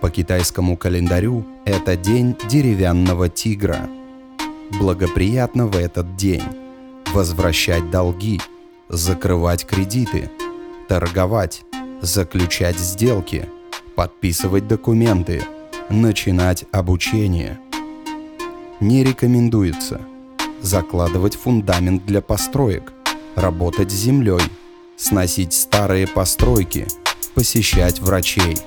по китайскому календарю это день деревянного тигра. Благоприятно в этот день возвращать долги, закрывать кредиты, торговать, заключать сделки, подписывать документы, начинать обучение. Не рекомендуется закладывать фундамент для построек, работать с землей, сносить старые постройки, посещать врачей –